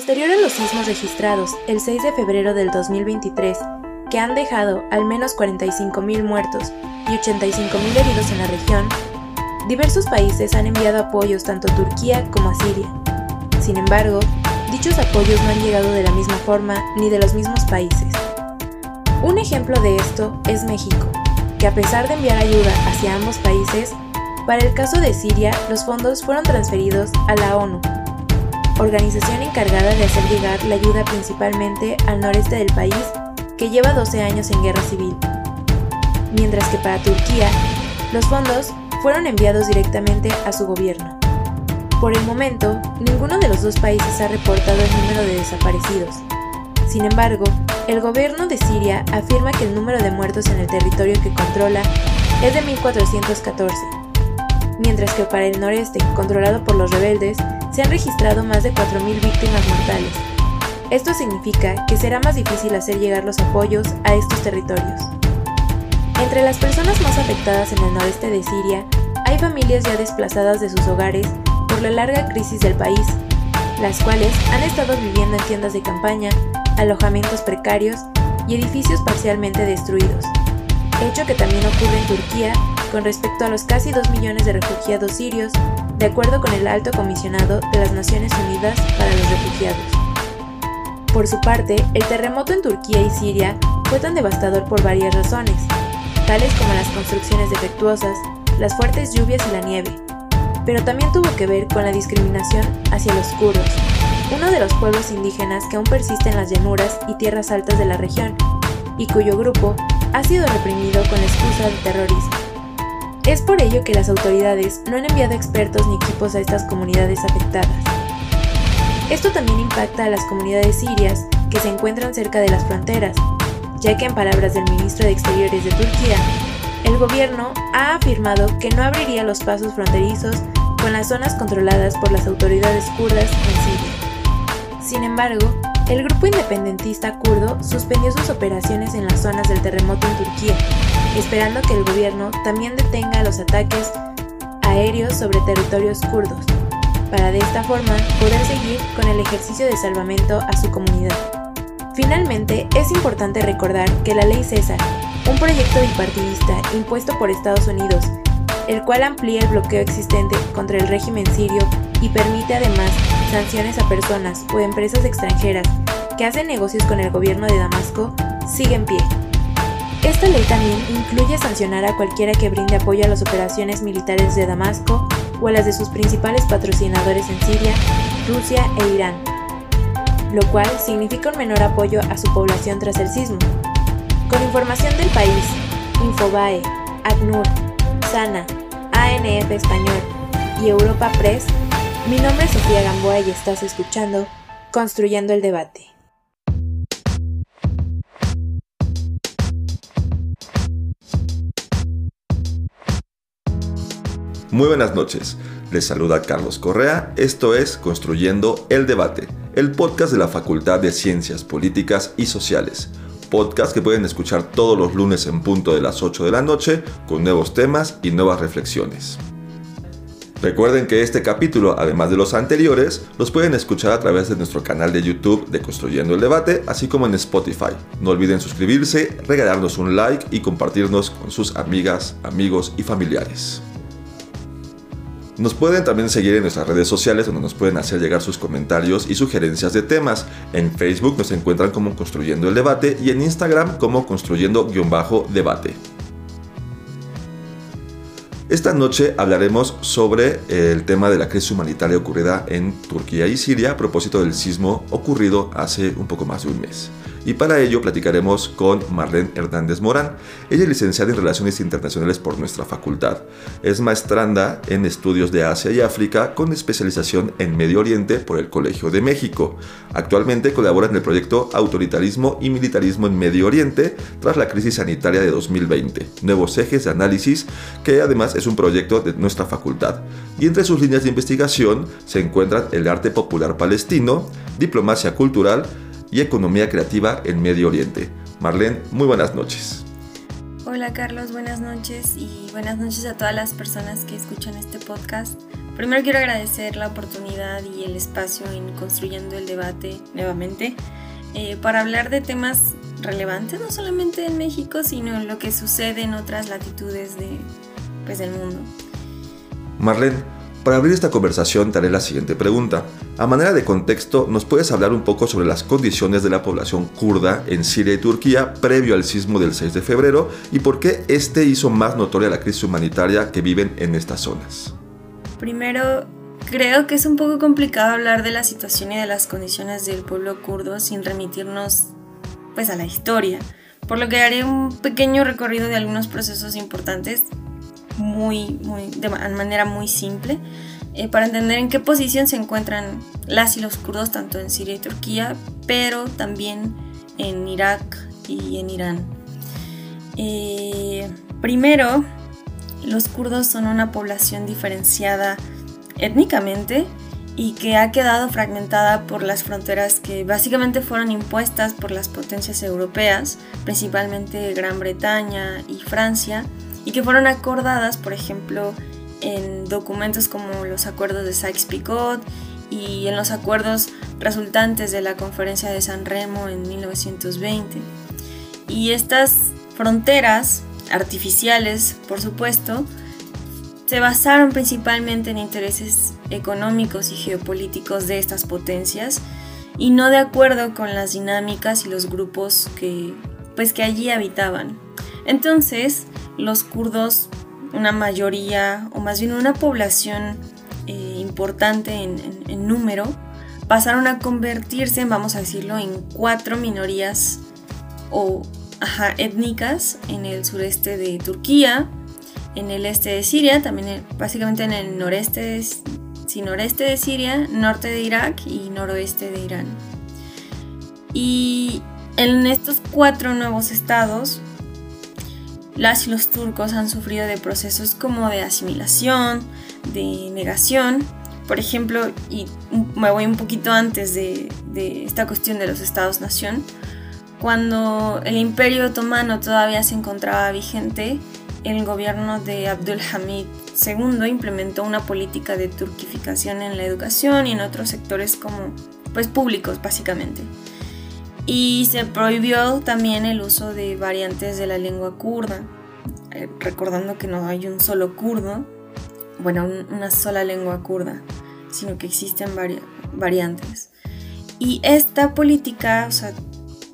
Posterior a los sismos registrados el 6 de febrero del 2023, que han dejado al menos 45.000 muertos y 85.000 heridos en la región, diversos países han enviado apoyos tanto a Turquía como a Siria. Sin embargo, dichos apoyos no han llegado de la misma forma ni de los mismos países. Un ejemplo de esto es México, que a pesar de enviar ayuda hacia ambos países, para el caso de Siria los fondos fueron transferidos a la ONU, organización encargada de hacer llegar la ayuda principalmente al noreste del país, que lleva 12 años en guerra civil. Mientras que para Turquía, los fondos fueron enviados directamente a su gobierno. Por el momento, ninguno de los dos países ha reportado el número de desaparecidos. Sin embargo, el gobierno de Siria afirma que el número de muertos en el territorio que controla es de 1.414, mientras que para el noreste, controlado por los rebeldes, se han registrado más de 4.000 víctimas mortales. Esto significa que será más difícil hacer llegar los apoyos a estos territorios. Entre las personas más afectadas en el noreste de Siria, hay familias ya desplazadas de sus hogares por la larga crisis del país, las cuales han estado viviendo en tiendas de campaña, alojamientos precarios y edificios parcialmente destruidos, hecho que también ocurre en Turquía con respecto a los casi 2 millones de refugiados sirios de acuerdo con el alto comisionado de las Naciones Unidas para los Refugiados. Por su parte, el terremoto en Turquía y Siria fue tan devastador por varias razones, tales como las construcciones defectuosas, las fuertes lluvias y la nieve, pero también tuvo que ver con la discriminación hacia los kurdos, uno de los pueblos indígenas que aún persiste en las llanuras y tierras altas de la región, y cuyo grupo ha sido reprimido con la excusa del terrorismo. Es por ello que las autoridades no han enviado expertos ni equipos a estas comunidades afectadas. Esto también impacta a las comunidades sirias que se encuentran cerca de las fronteras, ya que en palabras del ministro de Exteriores de Turquía, el gobierno ha afirmado que no abriría los pasos fronterizos con las zonas controladas por las autoridades kurdas en Siria. Sin embargo, el grupo independentista kurdo suspendió sus operaciones en las zonas del terremoto en Turquía, esperando que el gobierno también detenga los ataques aéreos sobre territorios kurdos, para de esta forma poder seguir con el ejercicio de salvamento a su comunidad. Finalmente, es importante recordar que la ley César, un proyecto bipartidista impuesto por Estados Unidos, el cual amplía el bloqueo existente contra el régimen sirio y permite además sanciones a personas o empresas extranjeras que hacen negocios con el gobierno de Damasco, sigue en pie. Esta ley también incluye sancionar a cualquiera que brinde apoyo a las operaciones militares de Damasco o a las de sus principales patrocinadores en Siria, Rusia e Irán, lo cual significa un menor apoyo a su población tras el sismo. Con información del país, Infobae, ACNUR, SANA, ANF Español y Europa Press, mi nombre es Sofía Gamboa y estás escuchando Construyendo el Debate. Muy buenas noches, les saluda Carlos Correa, esto es Construyendo el Debate, el podcast de la Facultad de Ciencias Políticas y Sociales, podcast que pueden escuchar todos los lunes en punto de las 8 de la noche con nuevos temas y nuevas reflexiones. Recuerden que este capítulo, además de los anteriores, los pueden escuchar a través de nuestro canal de YouTube de Construyendo el Debate, así como en Spotify. No olviden suscribirse, regalarnos un like y compartirnos con sus amigas, amigos y familiares. Nos pueden también seguir en nuestras redes sociales donde nos pueden hacer llegar sus comentarios y sugerencias de temas. En Facebook nos encuentran como Construyendo el Debate y en Instagram como Construyendo-Debate. Esta noche hablaremos sobre el tema de la crisis humanitaria ocurrida en Turquía y Siria a propósito del sismo ocurrido hace un poco más de un mes. Y para ello platicaremos con Marlene Hernández Morán. Ella es licenciada en Relaciones Internacionales por nuestra facultad. Es maestranda en estudios de Asia y África con especialización en Medio Oriente por el Colegio de México. Actualmente colabora en el proyecto Autoritarismo y Militarismo en Medio Oriente tras la crisis sanitaria de 2020, Nuevos Ejes de Análisis, que además es un proyecto de nuestra facultad. Y entre sus líneas de investigación se encuentran el arte popular palestino, diplomacia cultural, y Economía Creativa en Medio Oriente. Marlene, muy buenas noches. Hola Carlos, buenas noches y buenas noches a todas las personas que escuchan este podcast. Primero quiero agradecer la oportunidad y el espacio en construyendo el debate nuevamente eh, para hablar de temas relevantes no solamente en México, sino en lo que sucede en otras latitudes de, pues, del mundo. Marlene, para abrir esta conversación te haré la siguiente pregunta. A manera de contexto, ¿nos puedes hablar un poco sobre las condiciones de la población kurda en Siria y Turquía previo al sismo del 6 de febrero y por qué este hizo más notoria la crisis humanitaria que viven en estas zonas? Primero, creo que es un poco complicado hablar de la situación y de las condiciones del pueblo kurdo sin remitirnos pues a la historia, por lo que haré un pequeño recorrido de algunos procesos importantes muy, de manera muy simple eh, para entender en qué posición se encuentran las y los kurdos tanto en Siria y Turquía, pero también en Irak y en Irán. Eh, primero, los kurdos son una población diferenciada étnicamente y que ha quedado fragmentada por las fronteras que básicamente fueron impuestas por las potencias europeas, principalmente Gran Bretaña y Francia, y que fueron acordadas, por ejemplo, en documentos como los acuerdos de Sykes-Picot y en los acuerdos resultantes de la Conferencia de San Remo en 1920. Y estas fronteras artificiales, por supuesto, se basaron principalmente en intereses económicos y geopolíticos de estas potencias y no de acuerdo con las dinámicas y los grupos que pues que allí habitaban. Entonces, los kurdos, una mayoría, o más bien una población eh, importante en, número, pasaron a convertirse, vamos a decirlo, en cuatro minorías o étnicas en el sureste de Turquía, en el este de Siria, también básicamente en el noreste de, noreste de Siria, norte de Irak y noroeste de Irán. Y en estos cuatro nuevos estados, las y los turcos han sufrido de procesos como de asimilación, de negación. Por ejemplo, y me voy un poquito antes de, esta cuestión de los estados-nación, cuando el imperio otomano todavía se encontraba vigente, el gobierno de Abdul Hamid II implementó una política de turquificación en la educación y en otros sectores como pues públicos básicamente y se prohibió también el uso de variantes de la lengua kurda, eh, recordando que no hay un solo kurdo, bueno, una sola lengua kurda, sino que existen variantes. Y esta política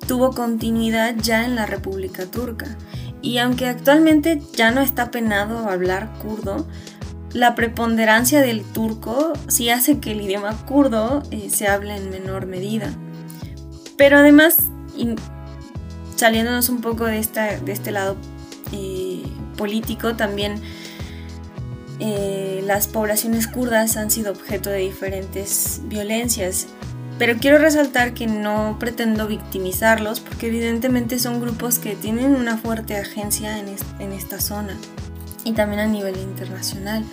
tuvo continuidad ya en la República Turca. Y aunque actualmente ya no está penado hablar kurdo, la preponderancia del turco sí hace que el idioma kurdo eh, se hable en menor medida. Pero además, saliéndonos un poco de, esta, de este lado eh, político, también eh, las poblaciones kurdas han sido objeto de diferentes violencias. Pero quiero resaltar que no pretendo victimizarlos porque evidentemente son grupos que tienen una fuerte agencia en, en esta zona y también a nivel internacional.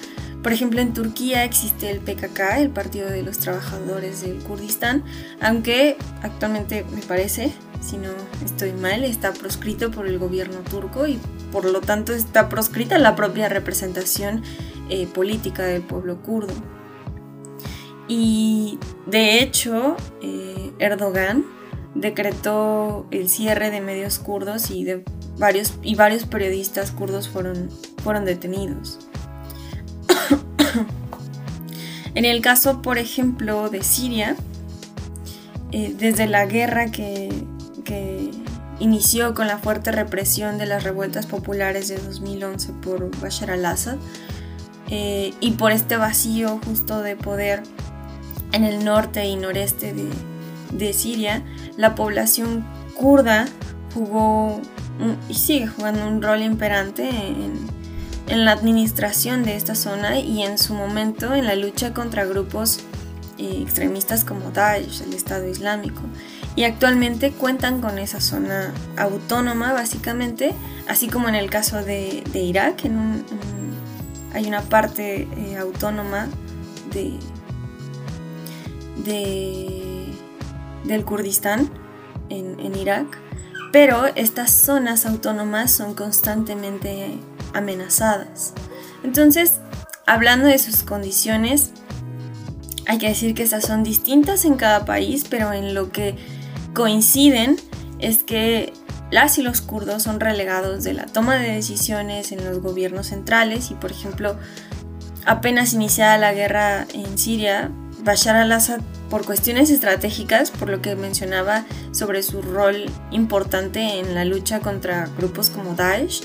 Por ejemplo, en Turquía existe el PKK, el Partido de los Trabajadores del Kurdistán, aunque actualmente me parece, si no estoy mal, está proscrito por el gobierno turco y por lo tanto está proscrita la propia representación eh, política del pueblo kurdo. Y de hecho, eh, Erdogan decretó el cierre de medios kurdos y, de varios, y varios periodistas kurdos fueron, fueron detenidos. En el caso, por ejemplo, de Siria, eh, desde la guerra que, inició con la fuerte represión de las revueltas populares de 2011 por Bashar al-Assad eh, y por este vacío justo de poder en el norte y noreste de, de Siria, la población kurda jugó y sigue jugando un rol imperante en, en, la administración de esta zona y en su momento en la lucha contra grupos eh, extremistas como Daesh, el Estado Islámico. Y actualmente cuentan con esa zona autónoma básicamente, así como en el caso de, Irak, en hay una parte eh, autónoma de, de, del Kurdistán en Irak pero estas zonas autónomas son constantemente amenazadas. Entonces, hablando de sus condiciones, hay que decir que esas son distintas en cada país, pero en lo que coinciden es que las y los kurdos son relegados de la toma de decisiones en los gobiernos centrales y, por ejemplo, apenas iniciada la guerra en Siria, Bashar al-Assad por cuestiones estratégicas, por lo que mencionaba sobre su rol importante en la lucha contra grupos como Daesh,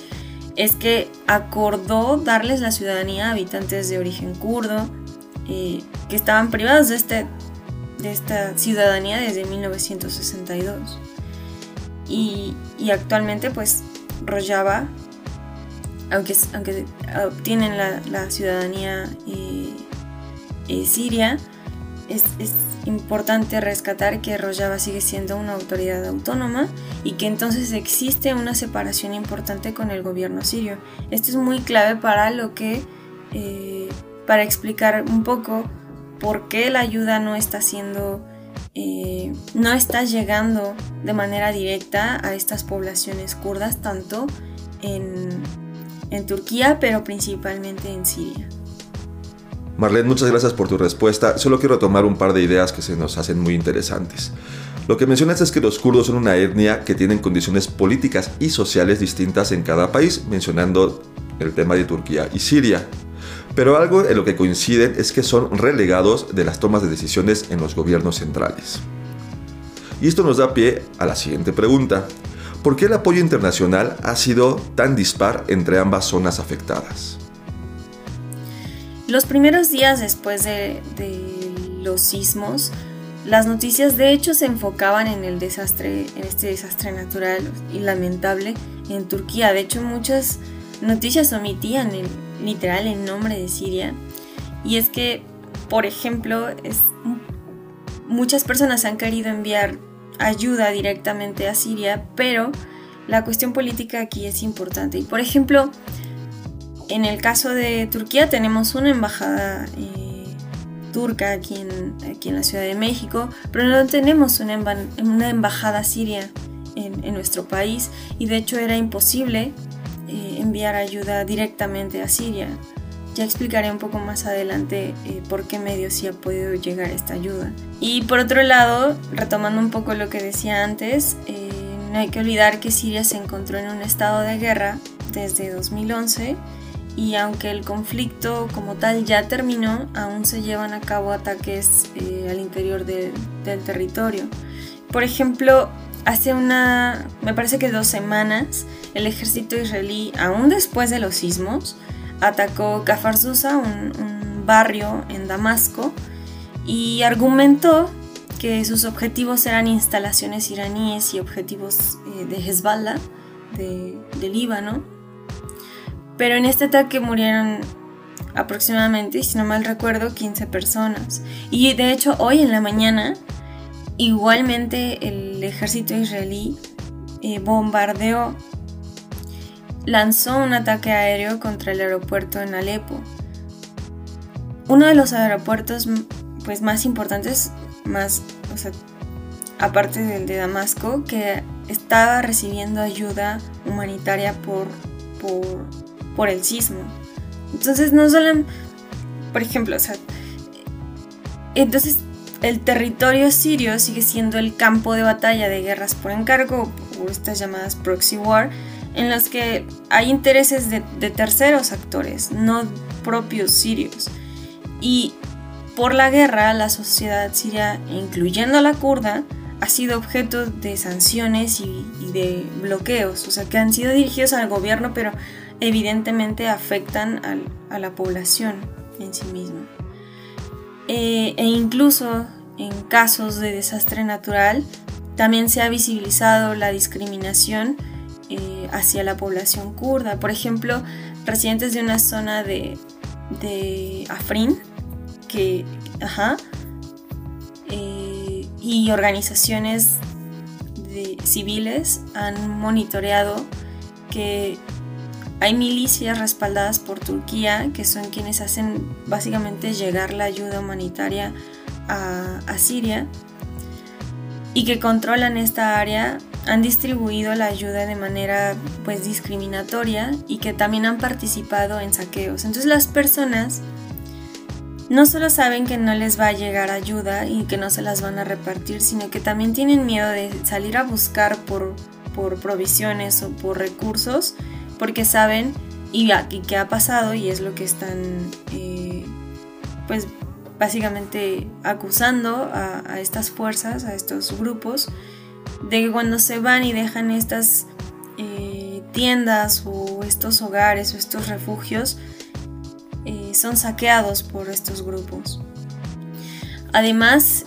es que acordó darles la ciudadanía a habitantes de origen kurdo eh, que estaban privados de, este, de esta ciudadanía desde 1962. Y, actualmente pues Rojava, aunque, aunque obtienen la, ciudadanía eh, eh, siria, es, importante rescatar que Rojava sigue siendo una autoridad autónoma y que entonces existe una separación importante con el gobierno sirio. Esto es muy clave para lo que, eh, para explicar un poco por qué la ayuda no está siendo, eh, no está llegando de manera directa a estas poblaciones kurdas, tanto en, en Turquía, pero principalmente en Siria. Marlene, muchas gracias por tu respuesta. Solo quiero tomar un par de ideas que se nos hacen muy interesantes. Lo que mencionas es que los kurdos son una etnia que tienen condiciones políticas y sociales distintas en cada país, mencionando el tema de Turquía y Siria. Pero algo en lo que coinciden es que son relegados de las tomas de decisiones en los gobiernos centrales. Y esto nos da pie a la siguiente pregunta. ¿Por qué el apoyo internacional ha sido tan dispar entre ambas zonas afectadas? Los primeros días después de, los sismos, las noticias de hecho se enfocaban en el desastre, en este desastre natural y lamentable en Turquía. De hecho, muchas noticias omitían el, literal el nombre de Siria. Y es que, por ejemplo, muchas personas han querido enviar ayuda directamente a Siria, pero la cuestión política aquí es importante. Y por ejemplo, en el caso de Turquía tenemos una embajada eh, turca aquí en, aquí en la Ciudad de México, pero no tenemos una, embajada siria en, nuestro país y de hecho era imposible eh, enviar ayuda directamente a Siria. Ya explicaré un poco más adelante eh, por qué medio sí ha podido llegar esta ayuda. Y por otro lado, retomando un poco lo que decía antes, no hay que olvidar que Siria se encontró en un estado de guerra desde 2011 y aunque el conflicto como tal ya terminó, aún se llevan a cabo ataques eh, al interior del territorio. Por ejemplo, hace una, me parece que dos semanas, el ejército israelí, aún después de los sismos, atacó Kafar un, un barrio en Damasco, y argumentó que sus objetivos eran instalaciones iraníes y objetivos eh, de Hezbollah, de, de Líbano pero en este ataque murieron aproximadamente, si no mal recuerdo, 15 personas. Y de hecho hoy en la mañana, igualmente el ejército israelí eh, bombardeó, lanzó un ataque aéreo contra el aeropuerto en Alepo. Uno de los aeropuertos pues, más importantes, más, aparte del de Damasco, que estaba recibiendo ayuda humanitaria por, por por el sismo. Entonces no solo, por ejemplo, o sea, entonces el territorio sirio sigue siendo el campo de batalla de guerras por encargo, o estas llamadas proxy war, en las que hay intereses de, de terceros actores, no propios sirios. Y por la guerra, la sociedad siria, incluyendo la kurda, ha sido objeto de sanciones y, y, de bloqueos, o sea, que han sido dirigidos al gobierno, pero evidentemente afectan a la población en sí misma. Eh, e incluso en casos de desastre natural, también se ha visibilizado la discriminación eh, hacia la población kurda. Por ejemplo, residentes de una zona de, de Afrin, que, ajá, eh, y organizaciones civiles han monitoreado que hay milicias respaldadas por Turquía, que son quienes hacen básicamente llegar la ayuda humanitaria a, Siria y que controlan esta área han distribuido la ayuda de manera pues discriminatoria y que también han participado en saqueos. Entonces las personas no solo saben que no les va a llegar ayuda y que no se las van a repartir, sino que también tienen miedo de salir a buscar por, por provisiones o por recursos porque saben y aquí qué ha pasado y es lo que están eh, pues básicamente acusando a, estas fuerzas, a estos grupos, de que cuando se van y dejan estas eh, tiendas o estos hogares o estos refugios, eh, son saqueados por estos grupos. Además,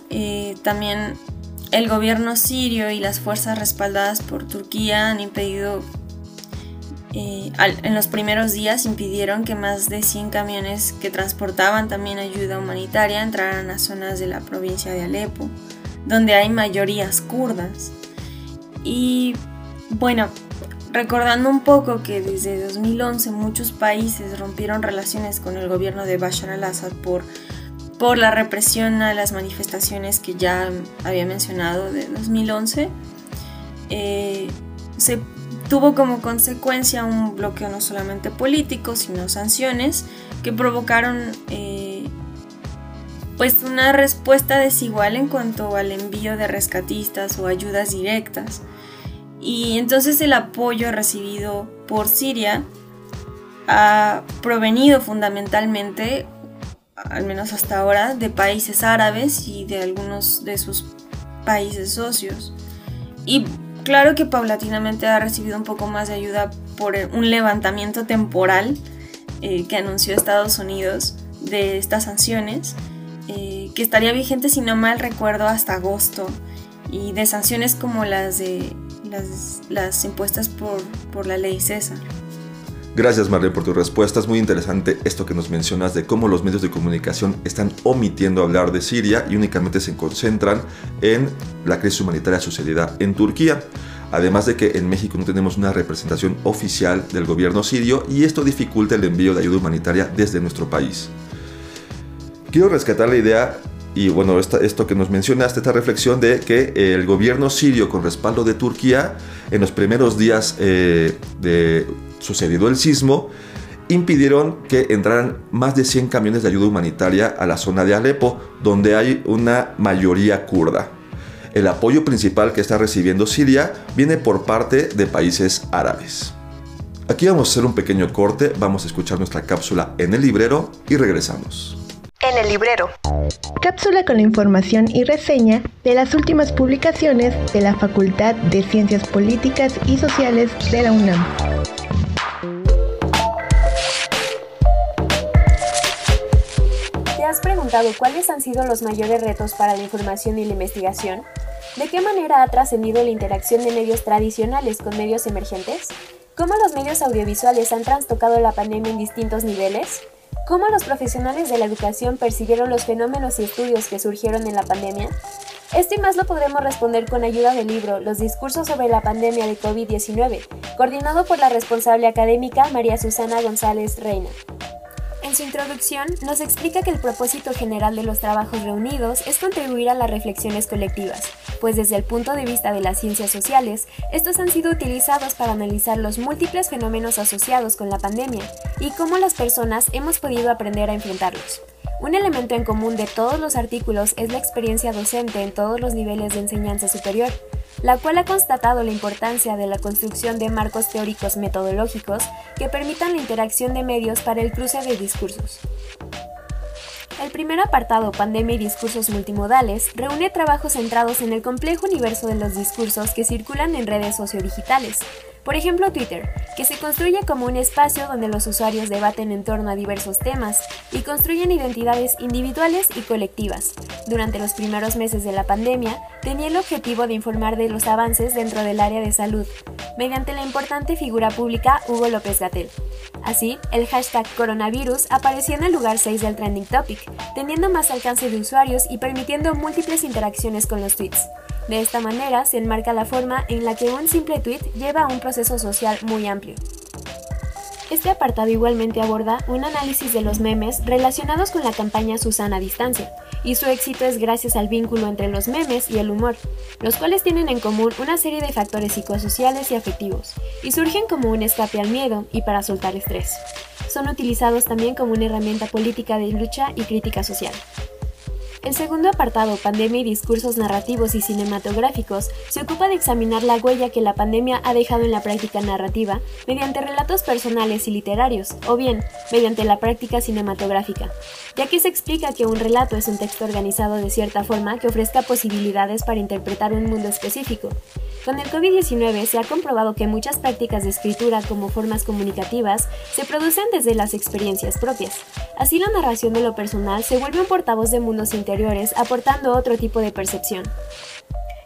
también el gobierno sirio y las fuerzas respaldadas por Turquía han impedido eh, en los primeros días impidieron que más de 100 camiones que transportaban también ayuda humanitaria entraran a zonas de la provincia de Alepo, donde hay mayorías kurdas. Y bueno, recordando un poco que desde 2011 muchos países rompieron relaciones con el gobierno de Bashar al-Assad por, por la represión a las manifestaciones que ya había mencionado de 2011, eh, se tuvo como consecuencia un bloqueo no solamente político, sino sanciones que provocaron eh, pues una respuesta desigual en cuanto al envío de rescatistas o ayudas directas. Y entonces el apoyo recibido por Siria ha provenido fundamentalmente, al menos hasta ahora, de países árabes y de algunos de sus países socios. Y Claro que paulatinamente ha recibido un poco más de ayuda por un levantamiento temporal eh, que anunció Estados Unidos de estas sanciones, eh, que estaría vigente, si no mal recuerdo, hasta agosto, y de sanciones como las de las, impuestas por, por la ley César. Gracias Marlene por tu respuesta. Es muy interesante esto que nos mencionas de cómo los medios de comunicación están omitiendo hablar de Siria y únicamente se concentran en la crisis humanitaria sucedida en Turquía. Además de que en México no tenemos una representación oficial del gobierno sirio y esto dificulta el envío de ayuda humanitaria desde nuestro país. Quiero rescatar la idea y bueno, esto que nos mencionaste, esta reflexión de que el gobierno sirio con respaldo de Turquía en los primeros días eh, de sucedido el sismo, impidieron que entraran más de 100 camiones de ayuda humanitaria a la zona de Alepo, donde hay una mayoría kurda. El apoyo principal que está recibiendo Siria viene por parte de países árabes. Aquí vamos a hacer un pequeño corte, vamos a escuchar nuestra cápsula en el librero y regresamos. En el librero. Cápsula con la información y reseña de las últimas publicaciones de la Facultad de Ciencias Políticas y Sociales de la UNAM. Cuáles han sido los mayores retos para la información y la investigación? ¿De qué manera ha trascendido la interacción de medios tradicionales con medios emergentes? ¿Cómo los medios audiovisuales han trastocado la pandemia en distintos niveles? ¿Cómo los profesionales de la educación percibieron los fenómenos y estudios que surgieron en la pandemia? Esto y más lo podremos responder con ayuda del libro Los discursos sobre la pandemia de COVID-19, coordinado por la responsable académica María Susana González Reina. En su introducción, nos explica que el propósito general de los trabajos reunidos es contribuir a las reflexiones colectivas, pues desde el punto de vista de las ciencias sociales, estos han sido utilizados para analizar los múltiples fenómenos asociados con la pandemia y cómo las personas hemos podido aprender a enfrentarlos. Un elemento en común de todos los artículos es la experiencia docente en todos los niveles de enseñanza superior, la cual ha constatado la importancia de la construcción de marcos teóricos metodológicos que permitan la interacción de medios para el cruce de discursos. El primer apartado, Pandemia y Discursos Multimodales, reúne trabajos centrados en el complejo universo de los discursos que circulan en redes sociodigitales, Por ejemplo, Twitter, que se construye como un espacio donde los usuarios debaten en torno a diversos temas y construyen identidades individuales y colectivas. Durante los primeros meses de la pandemia, tenía el objetivo de informar de los avances dentro del área de salud, mediante la importante figura pública Hugo López Gatel. Así, el hashtag coronavirus apareció en el lugar 6 del trending topic, teniendo más alcance de usuarios y permitiendo múltiples interacciones con los tweets. De esta manera se enmarca la forma en la que un simple tweet lleva a un proceso social muy amplio. Este apartado igualmente aborda un análisis de los memes relacionados con la campaña Susana Distancia, y su éxito es gracias al vínculo entre los memes y el humor, los cuales tienen en común una serie de factores psicosociales y afectivos, y surgen como un escape al miedo y para soltar estrés. Son utilizados también como una herramienta política de lucha y crítica social. El segundo apartado, Pandemia y discursos narrativos y cinematográficos, se ocupa de examinar la huella que la pandemia ha dejado en la práctica narrativa mediante relatos personales y literarios, o bien mediante la práctica cinematográfica, ya que se explica que un relato es un texto organizado de cierta forma que ofrezca posibilidades para interpretar un mundo específico. Con el COVID-19 se ha comprobado que muchas prácticas de escritura como formas comunicativas se producen desde las experiencias propias. Así la narración de lo personal se vuelve un portavoz de mundos interiores aportando otro tipo de percepción.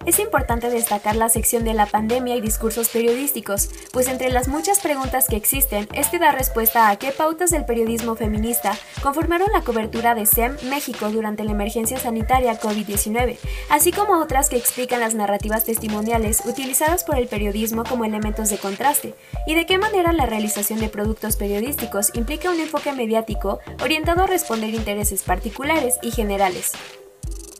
Es importante destacar la sección de la pandemia y discursos periodísticos, pues entre las muchas preguntas que existen, este da respuesta a qué pautas del periodismo feminista conformaron la cobertura de SEM México durante la emergencia sanitaria COVID-19, así como otras que explican las narrativas testimoniales utilizadas por el periodismo como elementos de contraste, y de qué manera la realización de productos periodísticos implica un enfoque mediático orientado a responder intereses particulares y generales.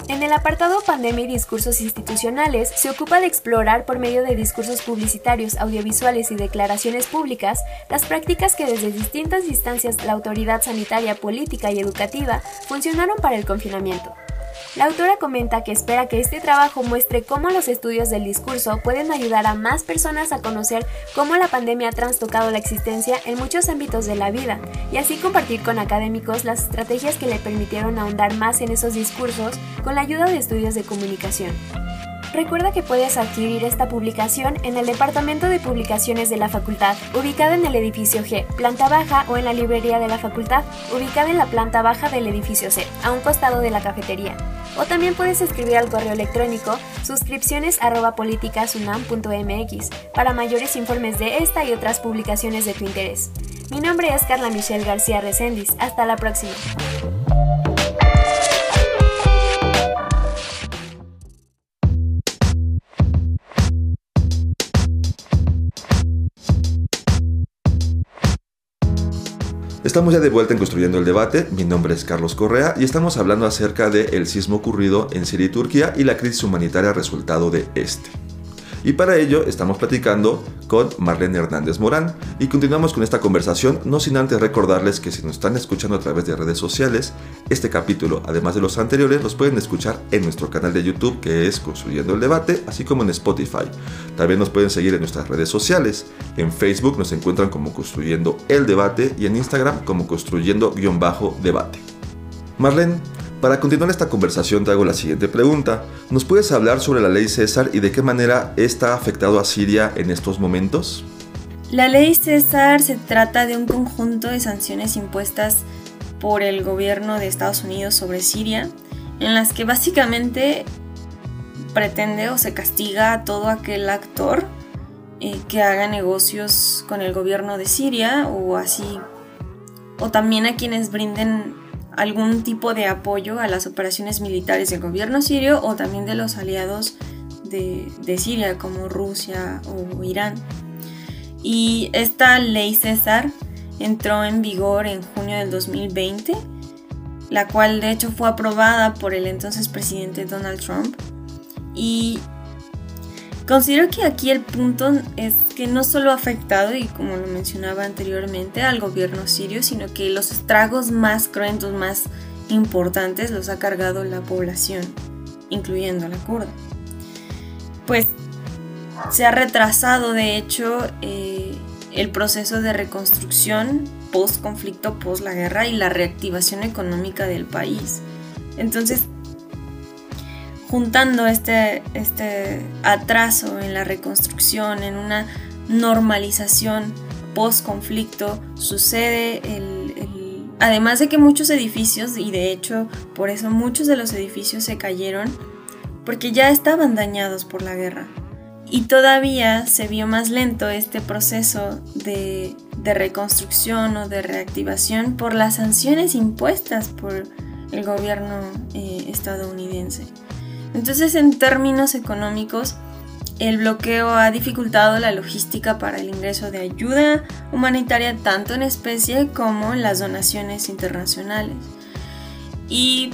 En el apartado Pandemia y Discursos Institucionales se ocupa de explorar por medio de discursos publicitarios, audiovisuales y declaraciones públicas las prácticas que desde distintas instancias la autoridad sanitaria, política y educativa funcionaron para el confinamiento. La autora comenta que espera que este trabajo muestre cómo los estudios del discurso pueden ayudar a más personas a conocer cómo la pandemia ha trastocado la existencia en muchos ámbitos de la vida y así compartir con académicos las estrategias que le permitieron ahondar más en esos discursos con la ayuda de estudios de comunicación. Recuerda que puedes adquirir esta publicación en el Departamento de Publicaciones de la Facultad, ubicada en el edificio G, planta baja, o en la librería de la Facultad, ubicada en la planta baja del edificio C, a un costado de la cafetería. O también puedes escribir al correo electrónico suscripciones para mayores informes de esta y otras publicaciones de tu interés. Mi nombre es Carla Michelle García Recendis. Hasta la próxima. Estamos ya de vuelta en Construyendo el Debate, mi nombre es Carlos Correa y estamos hablando acerca del sismo ocurrido en Siria y Turquía y la crisis humanitaria resultado de este. Y para ello estamos platicando con Marlene Hernández Morán y continuamos con esta conversación, no sin antes recordarles que si nos están escuchando a través de redes sociales, este capítulo, además de los anteriores, los pueden escuchar en nuestro canal de YouTube que es Construyendo el Debate, así como en Spotify. También nos pueden seguir en nuestras redes sociales. En Facebook nos encuentran como Construyendo el Debate y en Instagram como Construyendo-Debate. Marlene, para continuar esta conversación te hago la siguiente pregunta. ¿Nos puedes hablar sobre la ley César y de qué manera está afectado a Siria en estos momentos? La ley César se trata de un conjunto de sanciones impuestas por el gobierno de Estados Unidos sobre Siria, en las que básicamente pretende o se castiga a todo aquel actor eh, que haga negocios con el gobierno de Siria o así, o también a quienes brinden algún tipo de apoyo a las operaciones militares del gobierno sirio o también de los aliados de, Siria como Rusia o Irán. Y esta ley César entró en vigor en junio del 2020, la cual de hecho fue aprobada por el entonces presidente Donald Trump. Y Considero que aquí el punto es que no solo ha afectado, y como lo mencionaba anteriormente, al gobierno sirio, sino que los estragos más cruentos, más importantes, los ha cargado la población, incluyendo la kurda. Pues se ha retrasado, de hecho, eh, el proceso de reconstrucción post-conflicto, post la guerra y la reactivación económica del país. Entonces, juntando este, este atraso en la reconstrucción, en una normalización post-conflicto sucede además de que muchos edificios, y de hecho por eso muchos de los edificios se cayeron, porque ya estaban dañados por la guerra. Y todavía se vio más lento este proceso de, reconstrucción o de reactivación por las sanciones impuestas por el gobierno eh, estadounidense. Entonces, en términos económicos, el bloqueo ha dificultado la logística para el ingreso de ayuda humanitaria tanto en especie como en las donaciones internacionales. Y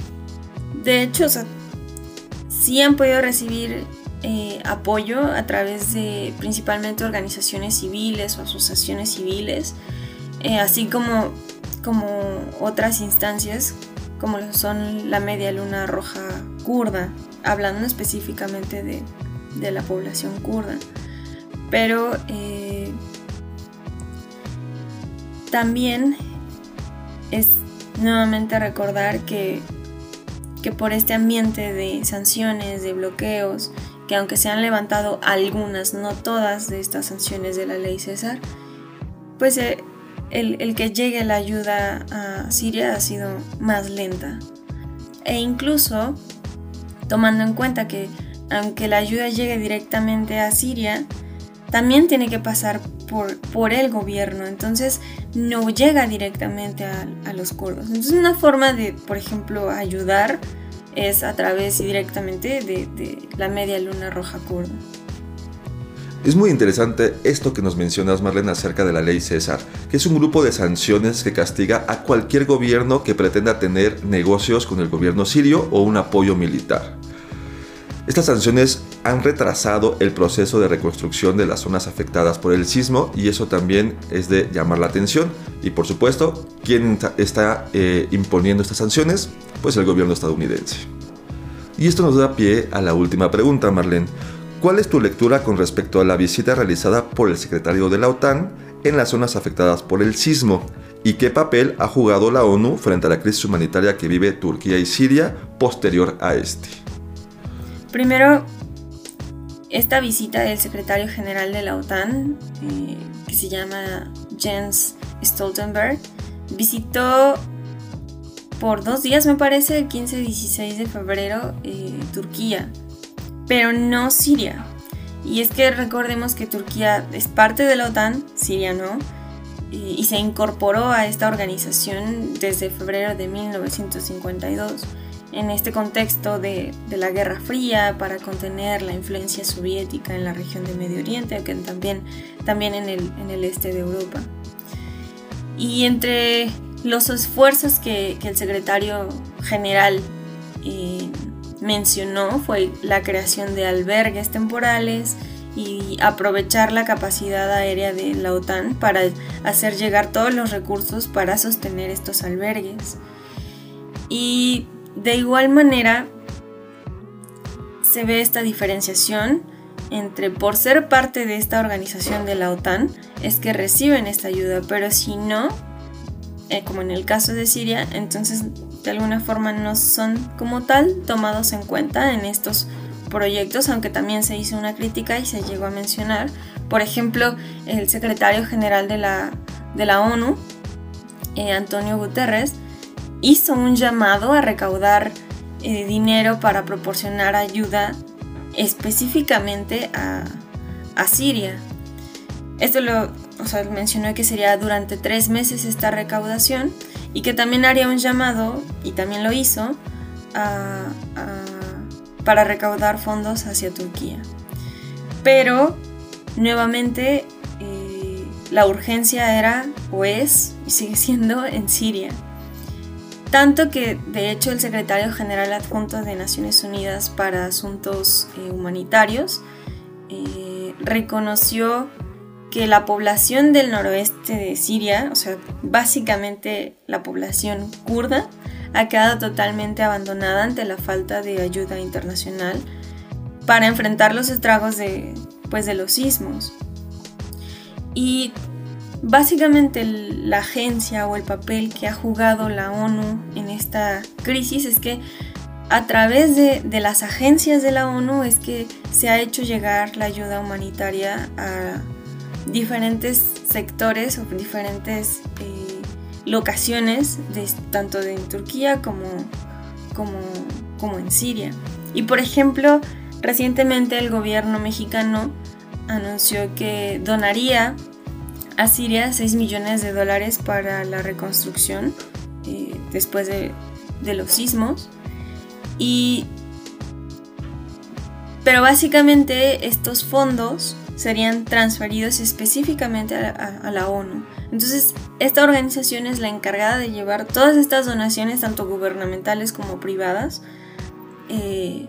de hecho, sí han podido recibir eh, apoyo a través de principalmente organizaciones civiles o asociaciones civiles, eh, así como, como otras instancias como son la Media Luna Roja Kurda, hablando específicamente de, la población kurda. Pero eh, también es nuevamente recordar que que por este ambiente de sanciones, de bloqueos, que aunque se han levantado algunas, no todas de estas sanciones de la ley César, pues eh, el, que llegue la ayuda a Siria ha sido más lenta. E incluso, tomando en cuenta que aunque la ayuda llegue directamente a Siria, también tiene que pasar por, por el gobierno, entonces no llega directamente a, a, los kurdos. Entonces una forma de, por ejemplo, ayudar es a través y directamente de, de la media luna roja kurda. Es muy interesante esto que nos mencionas, Marlene, acerca de la ley César, que es un grupo de sanciones que castiga a cualquier gobierno que pretenda tener negocios con el gobierno sirio o un apoyo militar. Estas sanciones han retrasado el proceso de reconstrucción de las zonas afectadas por el sismo y eso también es de llamar la atención. Y por supuesto, ¿quién está eh, imponiendo estas sanciones? Pues el gobierno estadounidense. Y esto nos da pie a la última pregunta, Marlene. ¿Cuál es tu lectura con respecto a la visita realizada por el secretario de la OTAN en las zonas afectadas por el sismo? ¿Y qué papel ha jugado la ONU frente a la crisis humanitaria que vive Turquía y Siria posterior a este? Primero, esta visita del secretario general de la OTAN, eh, que se llama Jens Stoltenberg, visitó por dos días, me parece, el 15 y 16 de febrero, eh, Turquía, pero no Siria. Y es que recordemos que Turquía es parte de la OTAN, Siria no, y se incorporó a esta organización desde febrero de 1952 en este contexto de, la Guerra Fría para contener la influencia soviética en la región de Medio Oriente, aunque también, también en, el, este de Europa. Y entre los esfuerzos que, el secretario general eh, mencionó fue la creación de albergues temporales y aprovechar la capacidad aérea de la OTAN para hacer llegar todos los recursos para sostener estos albergues. Y de igual manera, se ve esta diferenciación entre por ser parte de esta organización de la OTAN es que reciben esta ayuda, pero si no, eh, como en el caso de Siria, entonces de alguna forma no son como tal tomados en cuenta en estos proyectos, aunque también se hizo una crítica y se llegó a mencionar. Por ejemplo, el secretario general de la, de la ONU, eh, Antonio Guterres, hizo un llamado a recaudar eh, dinero para proporcionar ayuda específicamente a, Siria. Esto lo mencionó que sería durante tres meses esta recaudación y que también haría un llamado, y también lo hizo, para recaudar fondos hacia Turquía. Pero, nuevamente, eh, la urgencia era o es y sigue siendo en Siria. Tanto que, de hecho, el secretario general adjunto de Naciones Unidas para Asuntos eh, Humanitarios eh, reconoció que la población del noroeste de Siria, o sea, básicamente la población kurda, ha quedado totalmente abandonada ante la falta de ayuda internacional para enfrentar los estragos de, pues, de los sismos. Y Básicamente la agencia o el papel que ha jugado la ONU en esta crisis es que a través de, las agencias de la ONU es que se ha hecho llegar la ayuda humanitaria a, diferentes sectores o diferentes eh, locaciones, tanto de en Turquía como, como, como en Siria. Y por ejemplo, recientemente el gobierno mexicano anunció que donaría a Siria 6 millones de dólares para la reconstrucción eh, después de, de, los sismos. Y, pero básicamente estos fondos serían transferidos específicamente a, la ONU. Entonces, esta organización es la encargada de llevar todas estas donaciones, tanto gubernamentales como privadas, eh,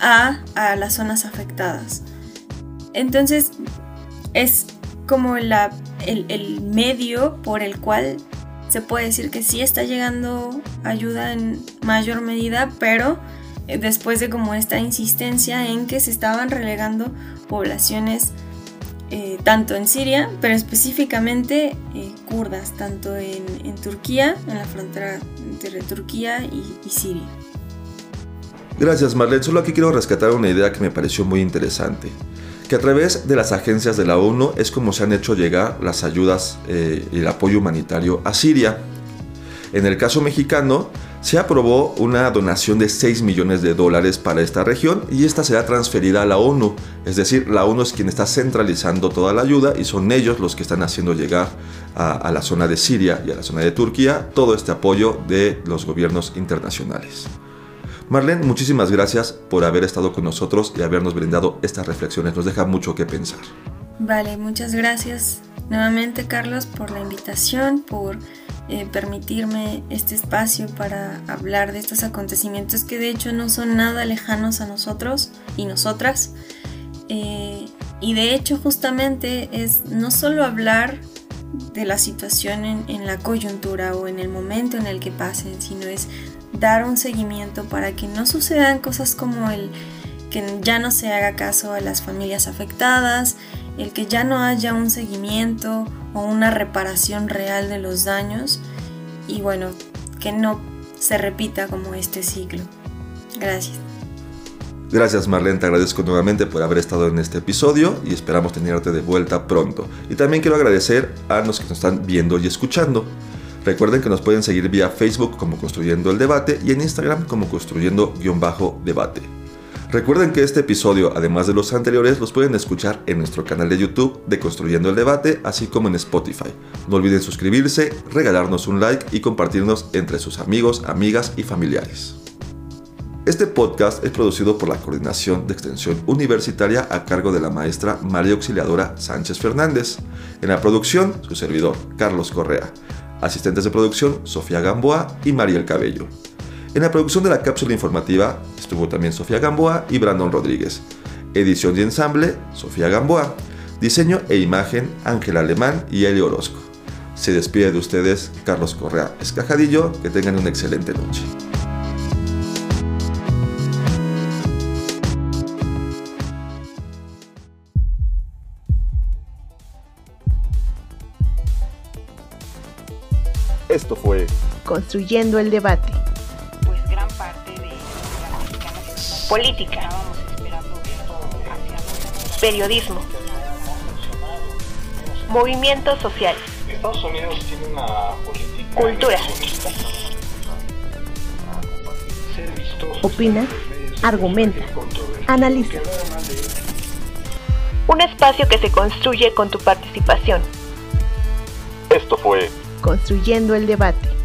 a, a, las zonas afectadas. Entonces, es como la, el, el medio por el cual se puede decir que sí está llegando ayuda en mayor medida, pero después de como esta insistencia en que se estaban relegando poblaciones eh, tanto en Siria, pero específicamente eh, kurdas, tanto en, Turquía, en la frontera entre Turquía y, Siria. Gracias Marlene, solo aquí quiero rescatar una idea que me pareció muy interesante que a través de las agencias de la ONU es como se han hecho llegar las ayudas y el apoyo humanitario a Siria. En el caso mexicano, se aprobó una donación de 6 millones de dólares para esta región y esta será transferida a la ONU. Es decir, la ONU es quien está centralizando toda la ayuda y son ellos los que están haciendo llegar a, la zona de Siria y a la zona de Turquía todo este apoyo de los gobiernos internacionales. Marlene, muchísimas gracias por haber estado con nosotros y habernos brindado estas reflexiones. Nos deja mucho que pensar. Vale, muchas gracias nuevamente Carlos por la invitación, por eh, permitirme este espacio para hablar de estos acontecimientos que de hecho no son nada lejanos a nosotros y nosotras. Eh, y de hecho justamente es no solo hablar de la situación en, en, la coyuntura o en el momento en el que pasen, sino es dar un seguimiento para que no sucedan cosas como el que ya no se haga caso a las familias afectadas, el que ya no haya un seguimiento una reparación real de los daños y bueno, que no se repita como este ciclo. Gracias. Gracias Marlene, te agradezco nuevamente por haber estado en este episodio y esperamos tenerte de vuelta pronto. Y también quiero agradecer a los que nos están viendo y escuchando. Recuerden que nos pueden seguir vía Facebook como Construyendo el Debate y en Instagram como Construyendo-Debate. Recuerden que este episodio, además de los anteriores, los pueden escuchar en nuestro canal de YouTube de Construyendo el Debate, así como en Spotify. No olviden suscribirse, regalarnos un like y compartirnos entre sus amigos, amigas y familiares. Este podcast es producido por la Coordinación de Extensión Universitaria a cargo de la maestra María Auxiliadora Sánchez Fernández. En la producción, su servidor, Carlos Correa. Asistentes de producción, Sofía Gamboa y Mariel Cabello. En la producción de la cápsula informativa estuvo también Sofía Gamboa y Brandon Rodríguez. Edición y ensamble, Sofía Gamboa. Diseño e imagen, Ángel Alemán y Eli Orozco. Se despide de ustedes Carlos Correa Escajadillo. Que tengan una excelente noche. Esto fue Construyendo el Debate política, periodismo, movimientos sociales, cultura. Opina, argumenta, analiza. Un espacio que se construye con tu participación. Esto fue Construyendo el Debate.